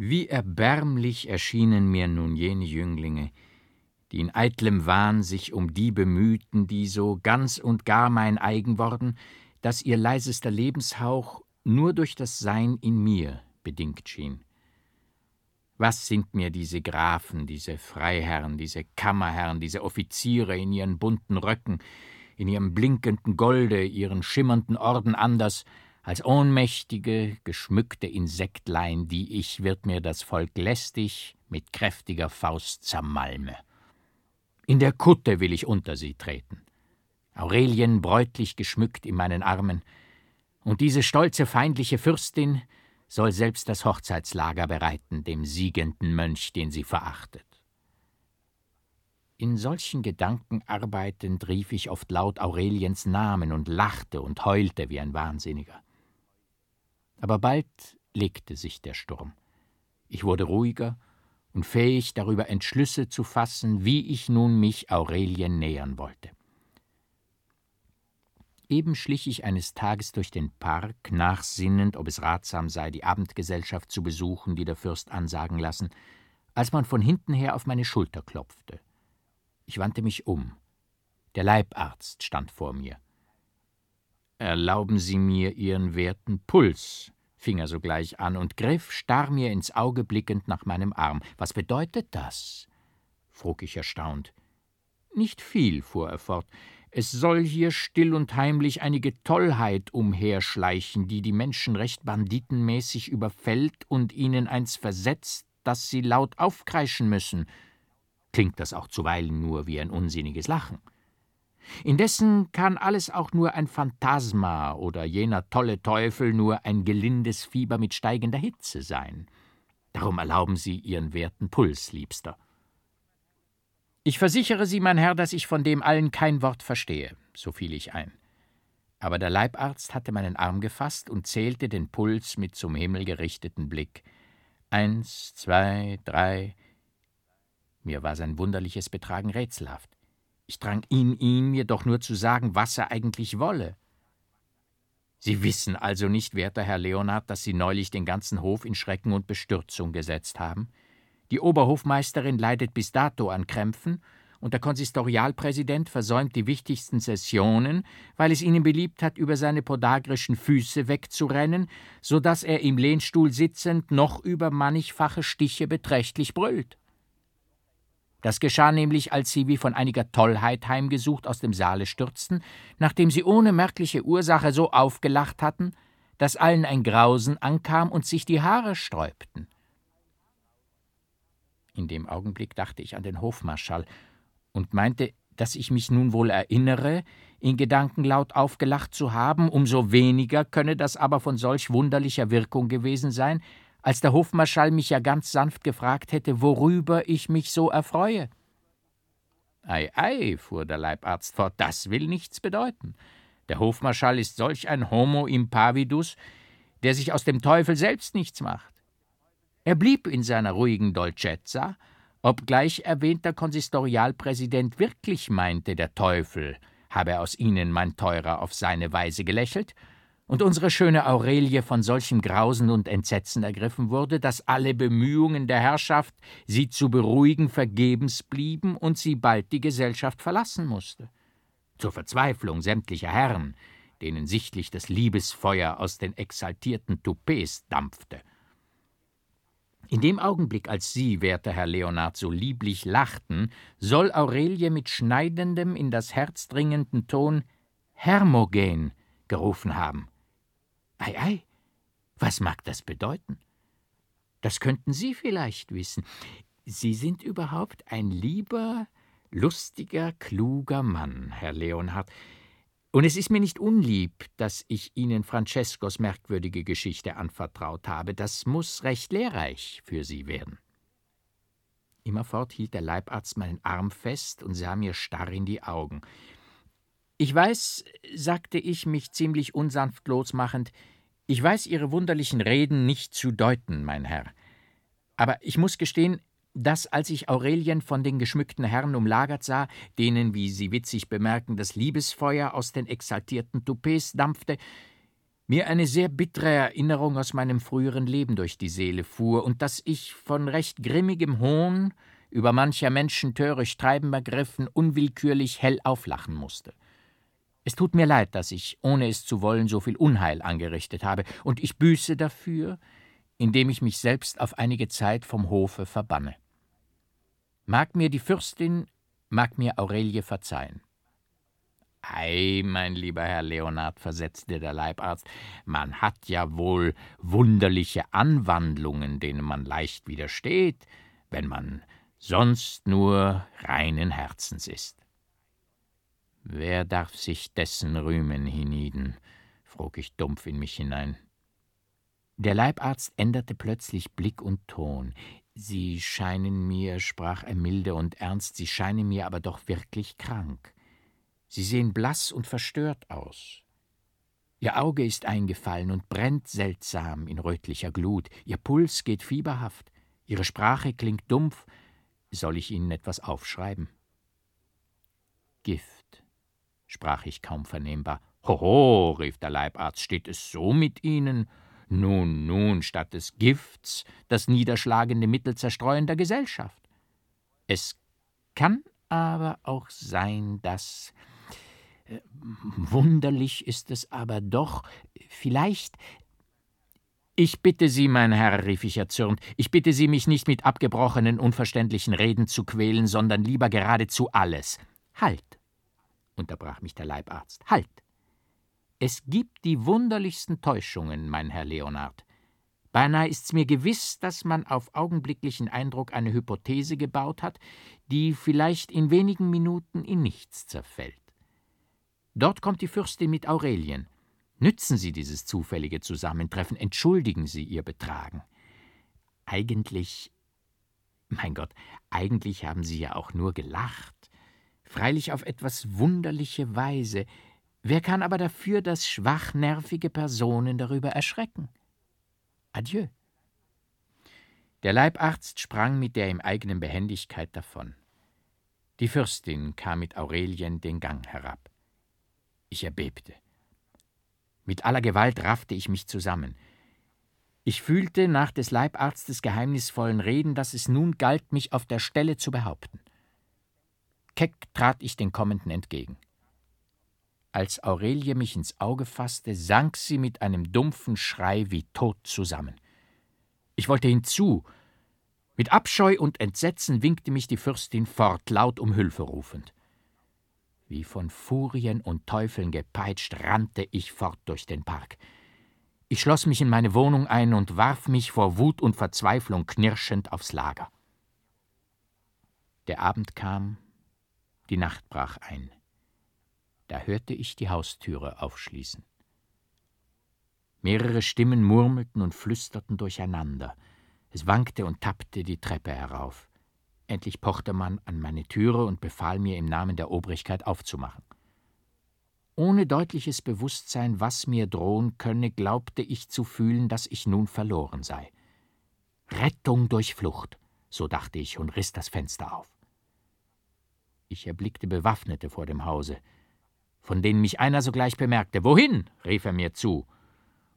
Wie erbärmlich erschienen mir nun jene Jünglinge, die in eitlem Wahn sich um die bemühten, die so ganz und gar mein eigen worden, dass ihr leisester Lebenshauch nur durch das Sein in mir bedingt schien. Was sind mir diese Grafen, diese Freiherren, diese Kammerherren, diese Offiziere in ihren bunten Röcken, in ihrem blinkenden Golde, ihren schimmernden Orden anders, als ohnmächtige, geschmückte Insektlein, die ich, wird mir das Volk lästig mit kräftiger Faust zermalme. In der Kutte will ich unter sie treten. Aurelien bräutlich geschmückt in meinen Armen, und diese stolze feindliche Fürstin soll selbst das Hochzeitslager bereiten, dem siegenden Mönch, den sie verachtet. In solchen Gedanken arbeitend rief ich oft laut Aureliens Namen und lachte und heulte wie ein Wahnsinniger. Aber bald legte sich der Sturm. Ich wurde ruhiger und fähig, darüber Entschlüsse zu fassen, wie ich nun mich Aurelien nähern wollte. Eben schlich ich eines Tages durch den Park, nachsinnend, ob es ratsam sei, die Abendgesellschaft zu besuchen, die der Fürst ansagen lassen, als man von hinten her auf meine Schulter klopfte. Ich wandte mich um. Der Leibarzt stand vor mir. Erlauben Sie mir Ihren werten Puls, fing er sogleich an und griff, starr mir ins Auge blickend, nach meinem Arm. Was bedeutet das? frug ich erstaunt. Nicht viel, fuhr er fort. Es soll hier still und heimlich einige Tollheit umherschleichen, die die Menschen recht banditenmäßig überfällt und ihnen eins versetzt, dass sie laut aufkreischen müssen. Klingt das auch zuweilen nur wie ein unsinniges Lachen. Indessen kann alles auch nur ein Phantasma oder jener tolle Teufel nur ein gelindes Fieber mit steigender Hitze sein. Darum erlauben Sie Ihren werten Puls, Liebster. Ich versichere Sie, mein Herr, dass ich von dem allen kein Wort verstehe, so fiel ich ein. Aber der Leibarzt hatte meinen Arm gefasst und zählte den Puls mit zum Himmel gerichteten Blick. Eins, zwei, drei. Mir war sein wunderliches Betragen rätselhaft. Ich drang in ihn, mir doch nur zu sagen, was er eigentlich wolle. Sie wissen also nicht, werter Herr Leonard, dass Sie neulich den ganzen Hof in Schrecken und Bestürzung gesetzt haben? Die Oberhofmeisterin leidet bis dato an Krämpfen, und der Konsistorialpräsident versäumt die wichtigsten Sessionen, weil es ihnen beliebt hat, über seine podagrischen Füße wegzurennen, so dass er im Lehnstuhl sitzend noch über mannigfache Stiche beträchtlich brüllt. Das geschah nämlich, als sie wie von einiger Tollheit heimgesucht aus dem Saale stürzten, nachdem sie ohne merkliche Ursache so aufgelacht hatten, dass allen ein Grausen ankam und sich die Haare sträubten. In dem Augenblick dachte ich an den Hofmarschall und meinte, dass ich mich nun wohl erinnere, in Gedanken laut aufgelacht zu haben, umso weniger könne das aber von solch wunderlicher Wirkung gewesen sein, als der Hofmarschall mich ja ganz sanft gefragt hätte, worüber ich mich so erfreue. Ei, ei, fuhr der Leibarzt fort, das will nichts bedeuten. Der Hofmarschall ist solch ein Homo impavidus, der sich aus dem Teufel selbst nichts macht. Er blieb in seiner ruhigen Dolcezza, obgleich erwähnter Konsistorialpräsident wirklich meinte, der Teufel habe aus ihnen, mein Teurer, auf seine Weise gelächelt, und unsere schöne Aurelie von solchem Grausen und Entsetzen ergriffen wurde, dass alle Bemühungen der Herrschaft, sie zu beruhigen, vergebens blieben und sie bald die Gesellschaft verlassen musste. Zur Verzweiflung sämtlicher Herren, denen sichtlich das Liebesfeuer aus den exaltierten Toupets dampfte. In dem Augenblick, als Sie, werter Herr Leonard, so lieblich lachten, soll Aurelie mit schneidendem, in das Herz dringenden Ton Hermogen gerufen haben. Ei, ei, was mag das bedeuten? Das könnten Sie vielleicht wissen. Sie sind überhaupt ein lieber, lustiger, kluger Mann, Herr Leonhard. Und es ist mir nicht unlieb, dass ich Ihnen Francescos merkwürdige Geschichte anvertraut habe. Das muss recht lehrreich für Sie werden. Immerfort hielt der Leibarzt meinen Arm fest und sah mir starr in die Augen. Ich weiß, sagte ich, mich ziemlich unsanft losmachend, ich weiß Ihre wunderlichen Reden nicht zu deuten, mein Herr. Aber ich muss gestehen, dass, als ich Aurelien von den geschmückten Herren umlagert sah, denen, wie Sie witzig bemerken, das Liebesfeuer aus den exaltierten Toupets dampfte, mir eine sehr bittere Erinnerung aus meinem früheren Leben durch die Seele fuhr und dass ich von recht grimmigem Hohn über mancher Menschen töricht Treiben ergriffen, unwillkürlich hell auflachen musste. Es tut mir leid, dass ich, ohne es zu wollen, so viel Unheil angerichtet habe, und ich büße dafür, indem ich mich selbst auf einige Zeit vom Hofe verbanne. Mag mir die Fürstin, mag mir Aurelie verzeihen. Ei, mein lieber Herr Leonard, versetzte der Leibarzt, man hat ja wohl wunderliche Anwandlungen, denen man leicht widersteht, wenn man sonst nur reinen Herzens ist. Wer darf sich dessen rühmen hienieden? frug ich dumpf in mich hinein. Der Leibarzt änderte plötzlich Blick und Ton. Sie scheinen mir, sprach er milde und ernst, Sie scheinen mir aber doch wirklich krank. Sie sehen blass und verstört aus. Ihr Auge ist eingefallen und brennt seltsam in rötlicher Glut, Ihr Puls geht fieberhaft, Ihre Sprache klingt dumpf. Soll ich Ihnen etwas aufschreiben? Gift, sprach ich kaum vernehmbar. Hoho, rief der Leibarzt, steht es so mit Ihnen? Nun, nun, statt des Gifts das niederschlagende Mittel zerstreuender Gesellschaft. Es kann aber auch sein, dass Wunderlich ist es aber doch, vielleicht. Ich bitte Sie, mein Herr, rief ich erzürnt, ich bitte Sie, mich nicht mit abgebrochenen, unverständlichen Reden zu quälen, sondern lieber geradezu alles. Halt, unterbrach mich der Leibarzt, halt. Es gibt die wunderlichsten Täuschungen, mein Herr Leonard. Beinahe ist's mir gewiss, dass man auf augenblicklichen Eindruck eine Hypothese gebaut hat, die vielleicht in wenigen Minuten in nichts zerfällt. Dort kommt die Fürstin mit Aurelien. Nützen Sie dieses zufällige Zusammentreffen, entschuldigen Sie Ihr Betragen. Eigentlich, mein Gott, eigentlich haben Sie ja auch nur gelacht. Freilich auf etwas wunderliche Weise. Wer kann aber dafür, dass schwachnervige Personen darüber erschrecken? Adieu. Der Leibarzt sprang mit der ihm eigenen Behendigkeit davon. Die Fürstin kam mit Aurelien den Gang herab. Ich erbebte. Mit aller Gewalt raffte ich mich zusammen. Ich fühlte nach des Leibarztes geheimnisvollen Reden, dass es nun galt, mich auf der Stelle zu behaupten. Keck trat ich den Kommenden entgegen. Als Aurelie mich ins Auge fasste, sank sie mit einem dumpfen Schrei wie tot zusammen. Ich wollte hinzu. Mit Abscheu und Entsetzen winkte mich die Fürstin fort, laut um Hülfe rufend. Wie von Furien und Teufeln gepeitscht, rannte ich fort durch den Park. Ich schloss mich in meine Wohnung ein und warf mich vor Wut und Verzweiflung knirschend aufs Lager. Der Abend kam, die Nacht brach ein. Da hörte ich die Haustüre aufschließen. Mehrere Stimmen murmelten und flüsterten durcheinander. Es wankte und tappte die Treppe herauf. Endlich pochte man an meine Türe und befahl mir im Namen der Obrigkeit aufzumachen. Ohne deutliches Bewusstsein, was mir drohen könne, glaubte ich zu fühlen, dass ich nun verloren sei. Rettung durch Flucht, so dachte ich und riss das Fenster auf. Ich erblickte Bewaffnete vor dem Hause, von denen mich einer sogleich bemerkte. Wohin? rief er mir zu.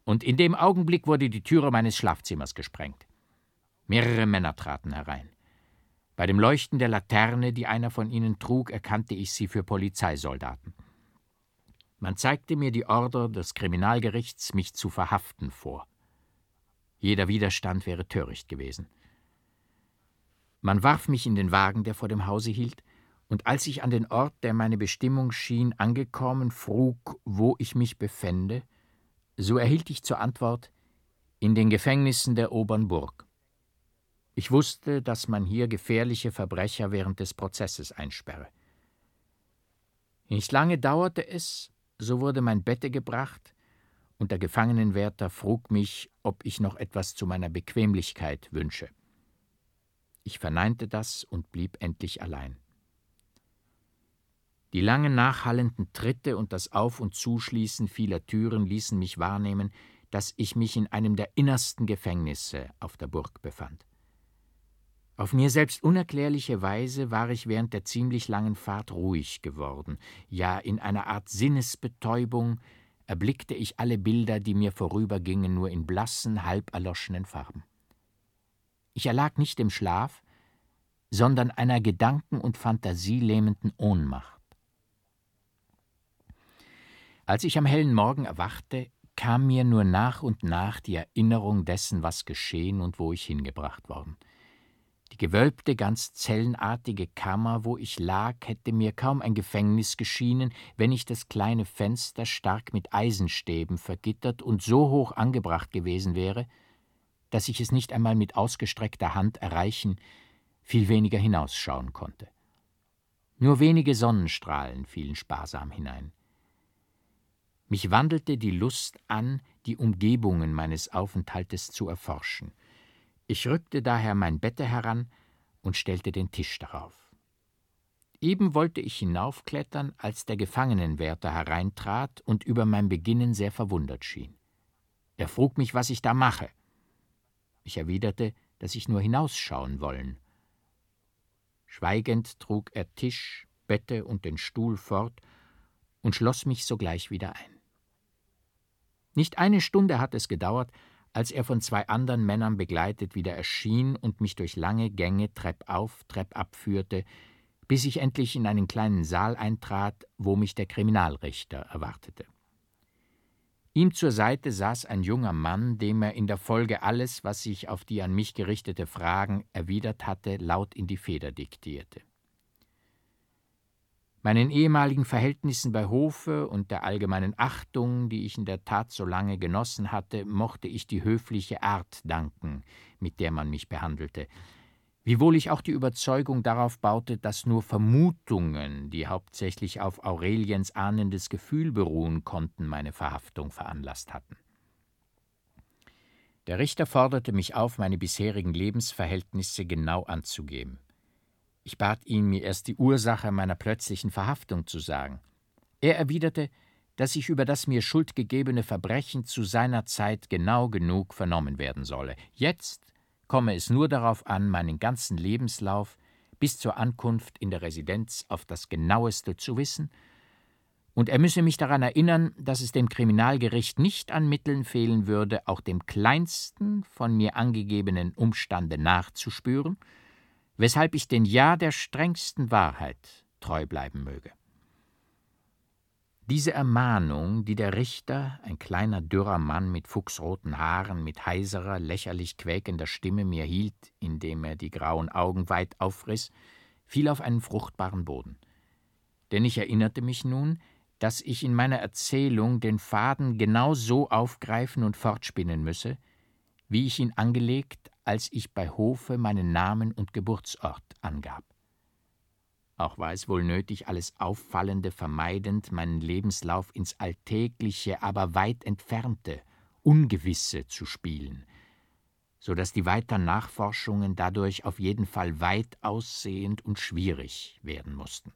Und in dem Augenblick wurde die Türe meines Schlafzimmers gesprengt. Mehrere Männer traten herein. Bei dem Leuchten der Laterne, die einer von ihnen trug, erkannte ich sie für Polizeisoldaten. Man zeigte mir die Order des Kriminalgerichts, mich zu verhaften, vor. Jeder Widerstand wäre töricht gewesen. Man warf mich in den Wagen, der vor dem Hause hielt, und als ich an den Ort, der meine Bestimmung schien, angekommen, frug, wo ich mich befände, so erhielt ich zur Antwort in den Gefängnissen der Obern Burg. Ich wusste, dass man hier gefährliche Verbrecher während des Prozesses einsperre. Nicht lange dauerte es, so wurde mein Bette gebracht, und der Gefangenenwärter frug mich, ob ich noch etwas zu meiner Bequemlichkeit wünsche. Ich verneinte das und blieb endlich allein. Die langen nachhallenden Tritte und das Auf- und Zuschließen vieler Türen ließen mich wahrnehmen, dass ich mich in einem der innersten Gefängnisse auf der Burg befand. Auf mir selbst unerklärliche Weise war ich während der ziemlich langen Fahrt ruhig geworden, ja in einer Art Sinnesbetäubung erblickte ich alle Bilder, die mir vorübergingen, nur in blassen, halb erloschenen Farben. Ich erlag nicht dem Schlaf, sondern einer gedanken- und fantasielähmenden Ohnmacht. Als ich am hellen Morgen erwachte, kam mir nur nach und nach die Erinnerung dessen, was geschehen und wo ich hingebracht worden. Die gewölbte, ganz zellenartige Kammer, wo ich lag, hätte mir kaum ein Gefängnis geschienen, wenn nicht das kleine Fenster stark mit Eisenstäben vergittert und so hoch angebracht gewesen wäre, dass ich es nicht einmal mit ausgestreckter Hand erreichen, viel weniger hinausschauen konnte. Nur wenige Sonnenstrahlen fielen sparsam hinein. Mich wandelte die Lust an, die Umgebungen meines Aufenthaltes zu erforschen. Ich rückte daher mein Bette heran und stellte den Tisch darauf. Eben wollte ich hinaufklettern, als der Gefangenenwärter hereintrat und über mein Beginnen sehr verwundert schien. Er frug mich, was ich da mache. Ich erwiderte, dass ich nur hinausschauen wollen. Schweigend trug er Tisch, Bette und den Stuhl fort und schloss mich sogleich wieder ein. Nicht eine Stunde hat es gedauert, als er von zwei anderen Männern begleitet wieder erschien und mich durch lange Gänge treppauf, treppab führte, bis ich endlich in einen kleinen Saal eintrat, wo mich der Kriminalrichter erwartete. Ihm zur Seite saß ein junger Mann, dem er in der Folge alles, was sich auf die an mich gerichtete Fragen erwidert hatte, laut in die Feder diktierte. Meinen ehemaligen Verhältnissen bei Hofe und der allgemeinen Achtung, die ich in der Tat so lange genossen hatte, mochte ich die höfliche Art danken, mit der man mich behandelte, wiewohl ich auch die Überzeugung darauf baute, dass nur Vermutungen, die hauptsächlich auf Aureliens ahnendes Gefühl beruhen konnten, meine Verhaftung veranlasst hatten. Der Richter forderte mich auf, meine bisherigen Lebensverhältnisse genau anzugeben. Ich bat ihn, mir erst die Ursache meiner plötzlichen Verhaftung zu sagen. Er erwiderte, dass ich über das mir schuldgegebene Verbrechen zu seiner Zeit genau genug vernommen werden solle. Jetzt komme es nur darauf an, meinen ganzen Lebenslauf bis zur Ankunft in der Residenz auf das genaueste zu wissen, und er müsse mich daran erinnern, dass es dem Kriminalgericht nicht an Mitteln fehlen würde, auch dem kleinsten von mir angegebenen Umstande nachzuspüren weshalb ich den Ja der strengsten Wahrheit treu bleiben möge. Diese Ermahnung, die der Richter, ein kleiner dürrer Mann mit fuchsroten Haaren, mit heiserer, lächerlich quäkender Stimme mir hielt, indem er die grauen Augen weit aufriss, fiel auf einen fruchtbaren Boden. Denn ich erinnerte mich nun, dass ich in meiner Erzählung den Faden genau so aufgreifen und fortspinnen müsse, wie ich ihn angelegt als ich bei Hofe meinen Namen und Geburtsort angab. Auch war es wohl nötig, alles Auffallende vermeidend, meinen Lebenslauf ins Alltägliche, aber weit entfernte, Ungewisse zu spielen, so dass die weiteren Nachforschungen dadurch auf jeden Fall weit aussehend und schwierig werden mussten.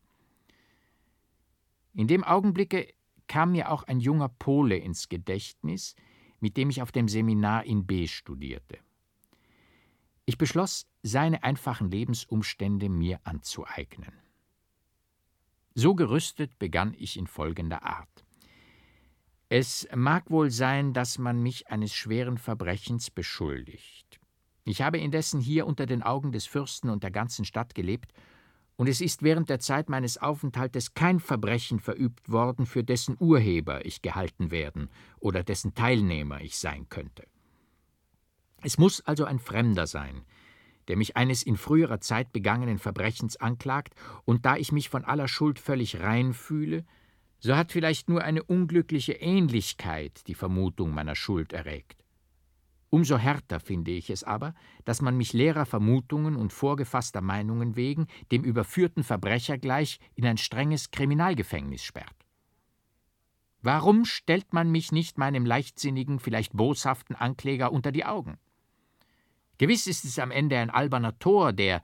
In dem Augenblicke kam mir auch ein junger Pole ins Gedächtnis, mit dem ich auf dem Seminar in B studierte. Ich beschloss, seine einfachen Lebensumstände mir anzueignen. So gerüstet begann ich in folgender Art. Es mag wohl sein, dass man mich eines schweren Verbrechens beschuldigt. Ich habe indessen hier unter den Augen des Fürsten und der ganzen Stadt gelebt, und es ist während der Zeit meines Aufenthaltes kein Verbrechen verübt worden, für dessen Urheber ich gehalten werden oder dessen Teilnehmer ich sein könnte. Es muss also ein Fremder sein, der mich eines in früherer Zeit begangenen Verbrechens anklagt, und da ich mich von aller Schuld völlig rein fühle, so hat vielleicht nur eine unglückliche Ähnlichkeit die Vermutung meiner Schuld erregt. Umso härter finde ich es aber, dass man mich leerer Vermutungen und vorgefasster Meinungen wegen dem überführten Verbrecher gleich in ein strenges Kriminalgefängnis sperrt. Warum stellt man mich nicht meinem leichtsinnigen, vielleicht boshaften Ankläger unter die Augen? Gewiss ist es am Ende ein alberner Tor, der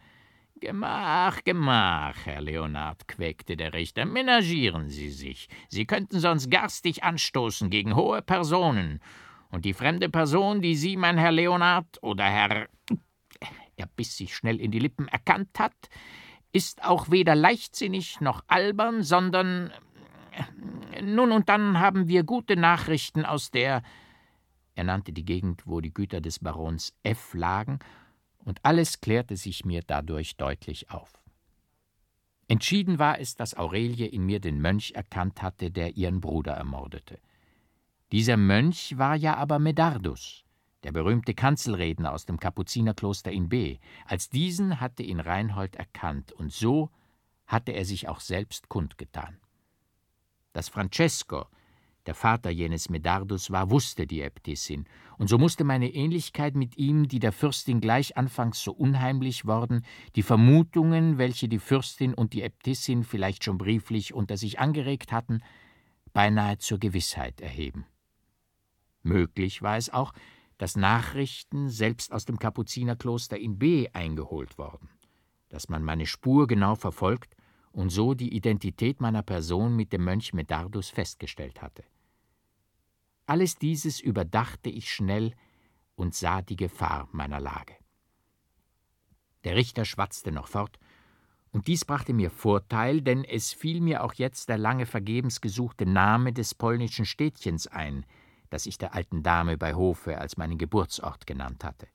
Gemach, Gemach, Herr Leonard, quäkte der Richter, menagieren Sie sich. Sie könnten sonst garstig anstoßen gegen hohe Personen. Und die fremde Person, die Sie, mein Herr Leonard, oder Herr. Er biss sich schnell in die Lippen, erkannt hat, ist auch weder leichtsinnig noch albern, sondern Nun und dann haben wir gute Nachrichten aus der. Er nannte die Gegend, wo die Güter des Barons F lagen, und alles klärte sich mir dadurch deutlich auf. Entschieden war es, dass Aurelie in mir den Mönch erkannt hatte, der ihren Bruder ermordete. Dieser Mönch war ja aber Medardus, der berühmte Kanzelredner aus dem Kapuzinerkloster in B. Als diesen hatte ihn Reinhold erkannt, und so hatte er sich auch selbst kundgetan. Dass Francesco, der Vater jenes Medardus war, wusste die Äbtissin, und so musste meine Ähnlichkeit mit ihm, die der Fürstin gleich anfangs so unheimlich worden, die Vermutungen, welche die Fürstin und die Äbtissin vielleicht schon brieflich unter sich angeregt hatten, beinahe zur Gewissheit erheben. Möglich war es auch, dass Nachrichten selbst aus dem Kapuzinerkloster in B eingeholt worden, dass man meine Spur genau verfolgt und so die Identität meiner Person mit dem Mönch Medardus festgestellt hatte. Alles dieses überdachte ich schnell und sah die Gefahr meiner Lage. Der Richter schwatzte noch fort, und dies brachte mir Vorteil, denn es fiel mir auch jetzt der lange vergebens gesuchte Name des polnischen Städtchens ein, das ich der alten Dame bei Hofe als meinen Geburtsort genannt hatte.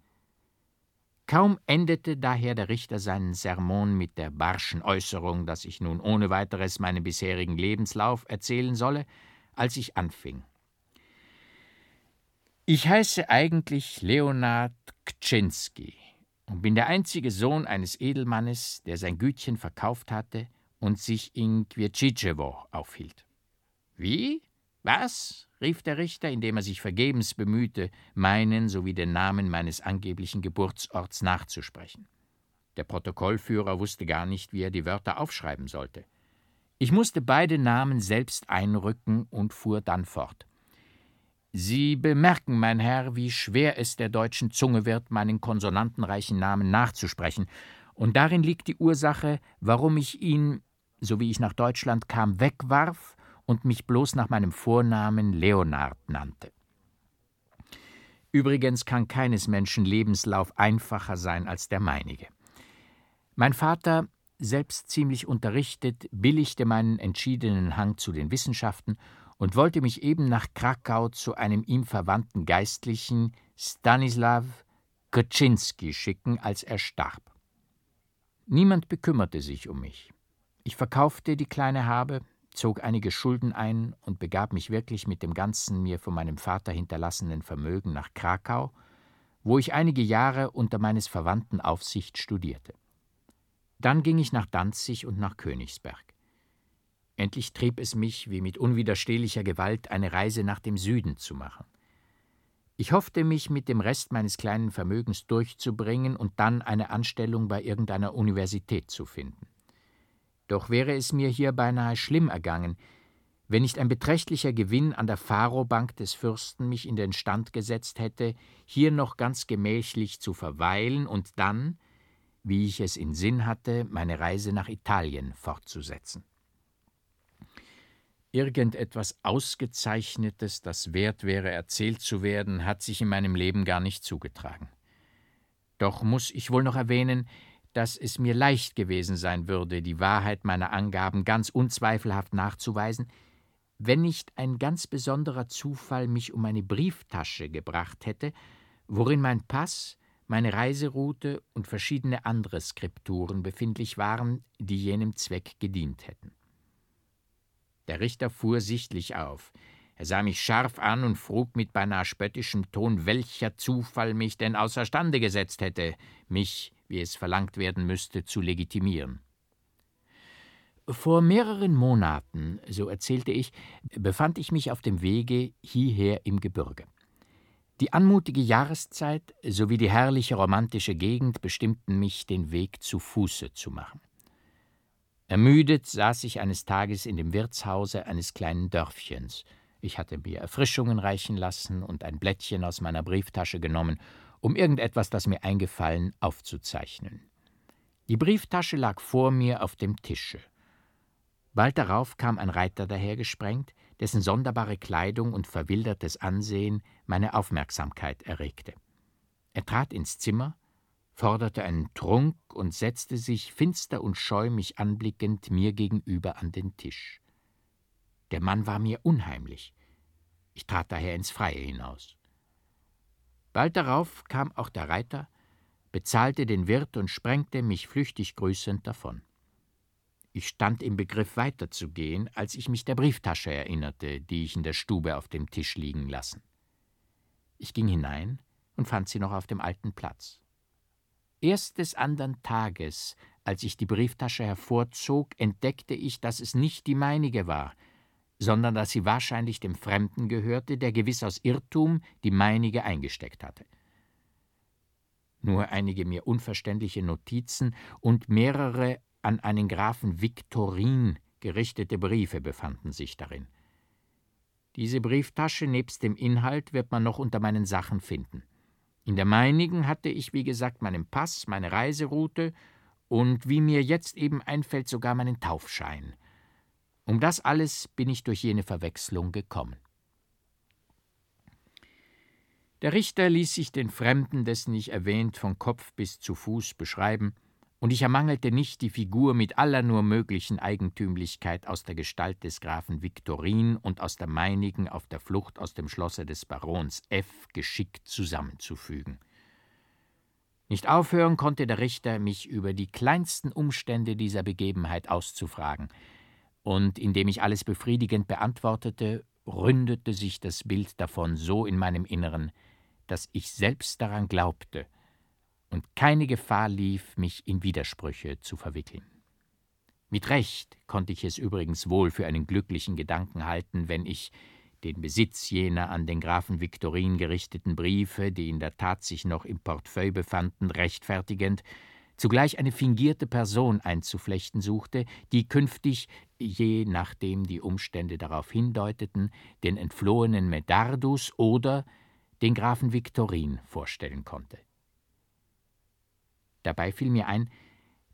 Kaum endete daher der Richter seinen Sermon mit der barschen Äußerung, dass ich nun ohne weiteres meinen bisherigen Lebenslauf erzählen solle, als ich anfing. Ich heiße eigentlich Leonard Kczynski und bin der einzige Sohn eines Edelmannes, der sein Gütchen verkauft hatte und sich in Kwiecicewo aufhielt. Wie? Was? rief der Richter, indem er sich vergebens bemühte, meinen sowie den Namen meines angeblichen Geburtsorts nachzusprechen. Der Protokollführer wusste gar nicht, wie er die Wörter aufschreiben sollte. Ich musste beide Namen selbst einrücken und fuhr dann fort. Sie bemerken, mein Herr, wie schwer es der deutschen Zunge wird, meinen konsonantenreichen Namen nachzusprechen, und darin liegt die Ursache, warum ich ihn, so wie ich nach Deutschland kam, wegwarf und mich bloß nach meinem Vornamen Leonard nannte. Übrigens kann keines Menschen Lebenslauf einfacher sein als der meinige. Mein Vater, selbst ziemlich unterrichtet, billigte meinen entschiedenen Hang zu den Wissenschaften und wollte mich eben nach Krakau zu einem ihm verwandten Geistlichen Stanislaw Koczynski schicken, als er starb. Niemand bekümmerte sich um mich. Ich verkaufte die kleine Habe, zog einige Schulden ein und begab mich wirklich mit dem ganzen mir von meinem Vater hinterlassenen Vermögen nach Krakau, wo ich einige Jahre unter meines Verwandten Aufsicht studierte. Dann ging ich nach Danzig und nach Königsberg. Endlich trieb es mich, wie mit unwiderstehlicher Gewalt, eine Reise nach dem Süden zu machen. Ich hoffte, mich mit dem Rest meines kleinen Vermögens durchzubringen und dann eine Anstellung bei irgendeiner Universität zu finden. Doch wäre es mir hier beinahe schlimm ergangen, wenn nicht ein beträchtlicher Gewinn an der Pharobank des Fürsten mich in den Stand gesetzt hätte, hier noch ganz gemächlich zu verweilen und dann, wie ich es in Sinn hatte, meine Reise nach Italien fortzusetzen. Irgendetwas Ausgezeichnetes, das wert wäre, erzählt zu werden, hat sich in meinem Leben gar nicht zugetragen. Doch muss ich wohl noch erwähnen, dass es mir leicht gewesen sein würde, die Wahrheit meiner Angaben ganz unzweifelhaft nachzuweisen, wenn nicht ein ganz besonderer Zufall mich um eine Brieftasche gebracht hätte, worin mein Pass, meine Reiseroute und verschiedene andere Skripturen befindlich waren, die jenem Zweck gedient hätten. Der Richter fuhr sichtlich auf. Er sah mich scharf an und frug mit beinahe spöttischem Ton, welcher Zufall mich denn außerstande gesetzt hätte, mich wie es verlangt werden müsste, zu legitimieren. Vor mehreren Monaten, so erzählte ich, befand ich mich auf dem Wege hierher im Gebirge. Die anmutige Jahreszeit sowie die herrliche romantische Gegend bestimmten mich, den Weg zu Fuße zu machen. Ermüdet saß ich eines Tages in dem Wirtshause eines kleinen Dörfchens. Ich hatte mir Erfrischungen reichen lassen und ein Blättchen aus meiner Brieftasche genommen um irgendetwas, das mir eingefallen, aufzuzeichnen. Die Brieftasche lag vor mir auf dem Tische. Bald darauf kam ein Reiter dahergesprengt, dessen sonderbare Kleidung und verwildertes Ansehen meine Aufmerksamkeit erregte. Er trat ins Zimmer, forderte einen Trunk und setzte sich, finster und scheu mich anblickend, mir gegenüber an den Tisch. Der Mann war mir unheimlich. Ich trat daher ins Freie hinaus. Bald darauf kam auch der Reiter, bezahlte den Wirt und sprengte mich flüchtig grüßend davon. Ich stand im Begriff weiterzugehen, als ich mich der Brieftasche erinnerte, die ich in der Stube auf dem Tisch liegen lassen. Ich ging hinein und fand sie noch auf dem alten Platz. Erst des andern Tages, als ich die Brieftasche hervorzog, entdeckte ich, dass es nicht die meinige war, sondern dass sie wahrscheinlich dem Fremden gehörte, der gewiss aus Irrtum die meinige eingesteckt hatte. Nur einige mir unverständliche Notizen und mehrere an einen Grafen Viktorin gerichtete Briefe befanden sich darin. Diese Brieftasche nebst dem Inhalt wird man noch unter meinen Sachen finden. In der meinigen hatte ich, wie gesagt, meinen Pass, meine Reiseroute und, wie mir jetzt eben einfällt, sogar meinen Taufschein – um das alles bin ich durch jene Verwechslung gekommen. Der Richter ließ sich den Fremden, dessen ich erwähnt, von Kopf bis zu Fuß beschreiben, und ich ermangelte nicht die Figur mit aller nur möglichen Eigentümlichkeit aus der Gestalt des Grafen Viktorin und aus der meinigen auf der Flucht aus dem Schlosse des Barons F. geschickt zusammenzufügen. Nicht aufhören konnte der Richter, mich über die kleinsten Umstände dieser Begebenheit auszufragen, und indem ich alles befriedigend beantwortete, ründete sich das Bild davon so in meinem Inneren, dass ich selbst daran glaubte und keine Gefahr lief, mich in Widersprüche zu verwickeln. Mit Recht konnte ich es übrigens wohl für einen glücklichen Gedanken halten, wenn ich den Besitz jener an den Grafen Viktorin gerichteten Briefe, die in der Tat sich noch im Portefeuille befanden, rechtfertigend, zugleich eine fingierte Person einzuflechten suchte, die künftig, je nachdem die Umstände darauf hindeuteten, den entflohenen Medardus oder den Grafen Viktorin vorstellen konnte. Dabei fiel mir ein,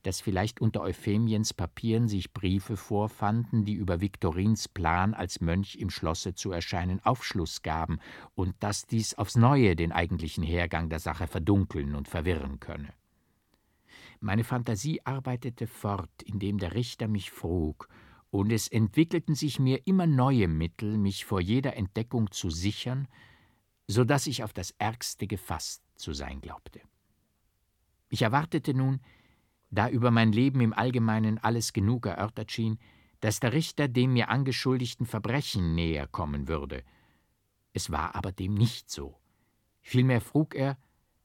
dass vielleicht unter Euphemiens Papieren sich Briefe vorfanden, die über Viktorins Plan, als Mönch im Schlosse zu erscheinen, Aufschluss gaben und dass dies aufs Neue den eigentlichen Hergang der Sache verdunkeln und verwirren könne. Meine Fantasie arbeitete fort, indem der Richter mich frug, und es entwickelten sich mir immer neue Mittel, mich vor jeder Entdeckung zu sichern, so dass ich auf das Ärgste gefasst zu sein glaubte. Ich erwartete nun, da über mein Leben im Allgemeinen alles genug erörtert schien, dass der Richter dem mir angeschuldigten Verbrechen näher kommen würde. Es war aber dem nicht so. Vielmehr frug er,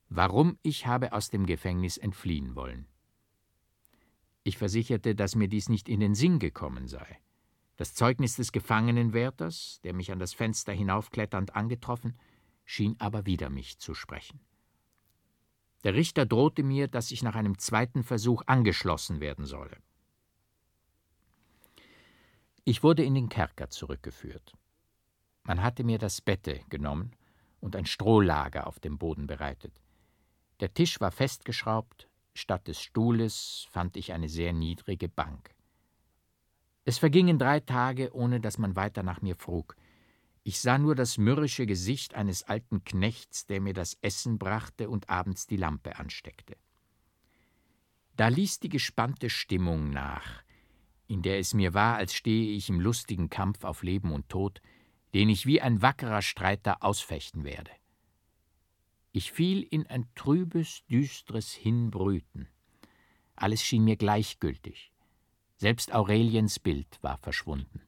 warum ich habe aus dem Gefängnis entfliehen wollen. Ich versicherte, dass mir dies nicht in den Sinn gekommen sei. Das Zeugnis des Gefangenenwärters, der mich an das Fenster hinaufkletternd angetroffen, schien aber wider mich zu sprechen. Der Richter drohte mir, dass ich nach einem zweiten Versuch angeschlossen werden solle. Ich wurde in den Kerker zurückgeführt. Man hatte mir das Bette genommen und ein Strohlager auf dem Boden bereitet. Der Tisch war festgeschraubt, statt des Stuhles fand ich eine sehr niedrige Bank. Es vergingen drei Tage, ohne dass man weiter nach mir frug. Ich sah nur das mürrische Gesicht eines alten Knechts, der mir das Essen brachte und abends die Lampe ansteckte. Da ließ die gespannte Stimmung nach, in der es mir war, als stehe ich im lustigen Kampf auf Leben und Tod, den ich wie ein wackerer Streiter ausfechten werde. Ich fiel in ein trübes, düstres Hinbrüten. Alles schien mir gleichgültig. Selbst Aureliens Bild war verschwunden.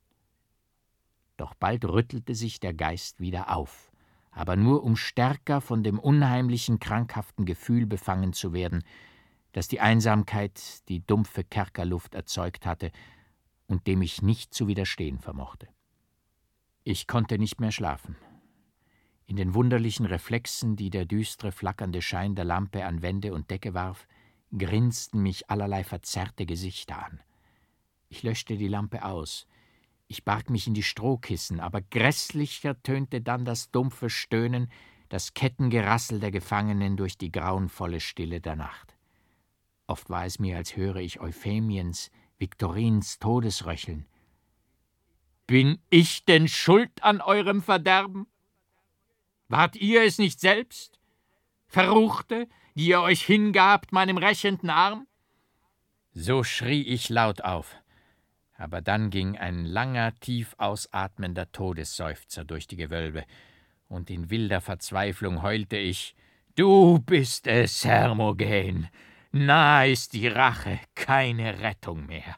Doch bald rüttelte sich der Geist wieder auf, aber nur um stärker von dem unheimlichen, krankhaften Gefühl befangen zu werden, das die Einsamkeit, die dumpfe Kerkerluft erzeugt hatte und dem ich nicht zu widerstehen vermochte. Ich konnte nicht mehr schlafen, in den wunderlichen Reflexen, die der düstre, flackernde Schein der Lampe an Wände und Decke warf, grinsten mich allerlei verzerrte Gesichter an. Ich löschte die Lampe aus. Ich barg mich in die Strohkissen, aber grässlicher tönte dann das dumpfe Stöhnen, das Kettengerassel der Gefangenen durch die grauenvolle Stille der Nacht. Oft war es mir, als höre ich Euphemiens, Viktorins Todesröcheln. Bin ich denn schuld an eurem Verderben? Wart ihr es nicht selbst? Verruchte, die ihr euch hingabt meinem rächenden Arm? So schrie ich laut auf. Aber dann ging ein langer, tief ausatmender Todesseufzer durch die Gewölbe, und in wilder Verzweiflung heulte ich Du bist es, Hermogen. Nah ist die Rache, keine Rettung mehr.